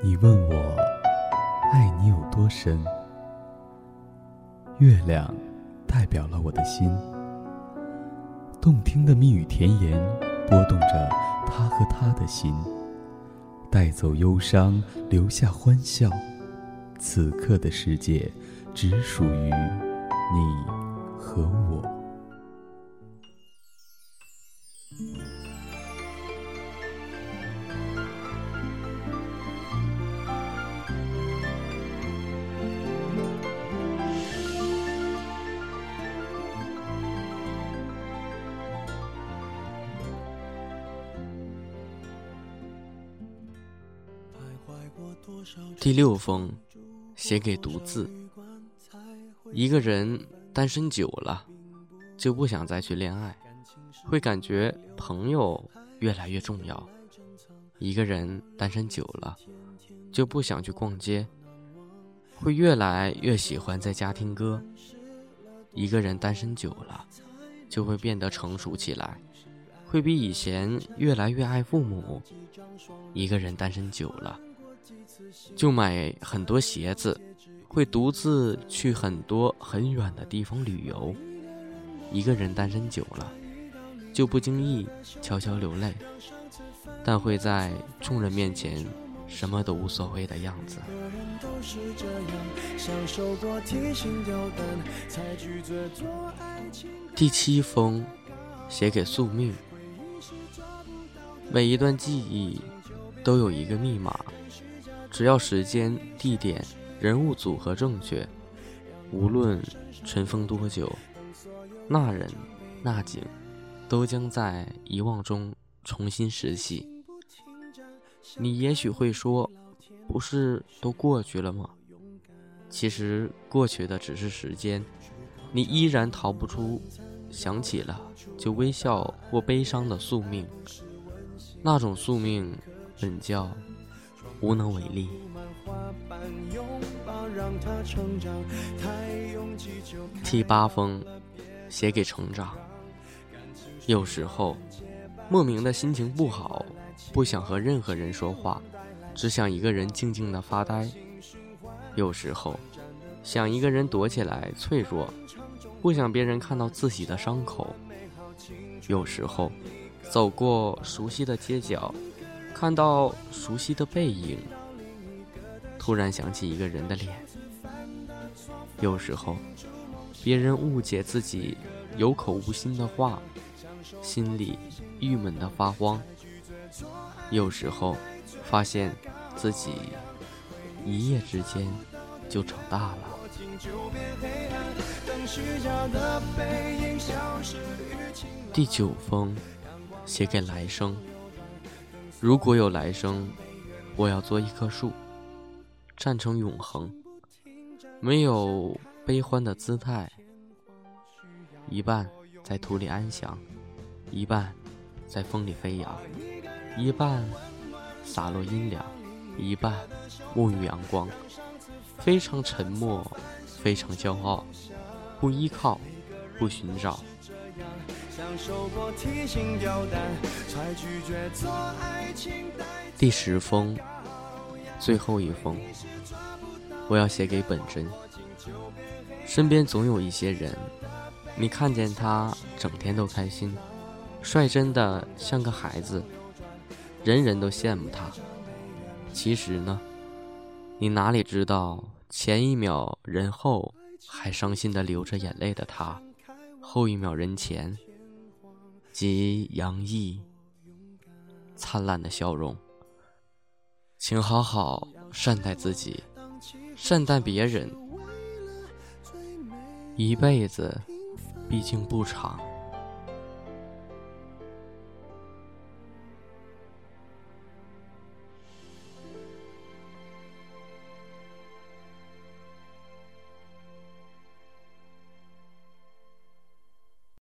你问我爱你有多深？月亮代表了我的心，动听的蜜语甜言拨动着他和她的心，带走忧伤，留下欢笑。此刻的世界只属于你和我。第六封，写给独自。一个人单身久了，就不想再去恋爱，会感觉朋友越来越重要。一个人单身久了，就不想去逛街，会越来越喜欢在家听歌。一个人单身久了，就会变得成熟起来，会比以前越来越爱父母。一个人单身久了。就买很多鞋子，会独自去很多很远的地方旅游。一个人单身久了，就不经意悄悄流泪，但会在众人面前什么都无所谓的样子。第七封，写给宿命。每一段记忆都有一个密码。只要时间、地点、人物组合正确，无论尘封多久，那人、那景，都将在遗忘中重新拾起。你也许会说，不是都过去了吗？其实过去的只是时间，你依然逃不出想起了就微笑或悲伤的宿命。那种宿命，本叫。无能为力。第八封，写给成长。有时候，莫名的心情不好，不想和任何人说话，只想一个人静静的发呆。有时候，想一个人躲起来脆弱，不想别人看到自己的伤口。有时候，走过熟悉的街角。看到熟悉的背影，突然想起一个人的脸。有时候，别人误解自己有口无心的话，心里郁闷的发慌。有时候，发现自己一夜之间就长大了。第九封，写给来生。如果有来生，我要做一棵树，站成永恒，没有悲欢的姿态，一半在土里安详，一半在风里飞扬，一半洒落阴凉，一半沐浴阳光，非常沉默，非常骄傲，不依靠，不寻找。第十封，最后一封，我要写给本真。身边总有一些人，你看见他整天都开心，率真的像个孩子，人人都羡慕他。其实呢，你哪里知道，前一秒人后还伤心的流着眼泪的他，后一秒人前。及洋溢灿烂的笑容，请好好善待自己，善待别人。一辈子毕竟不长。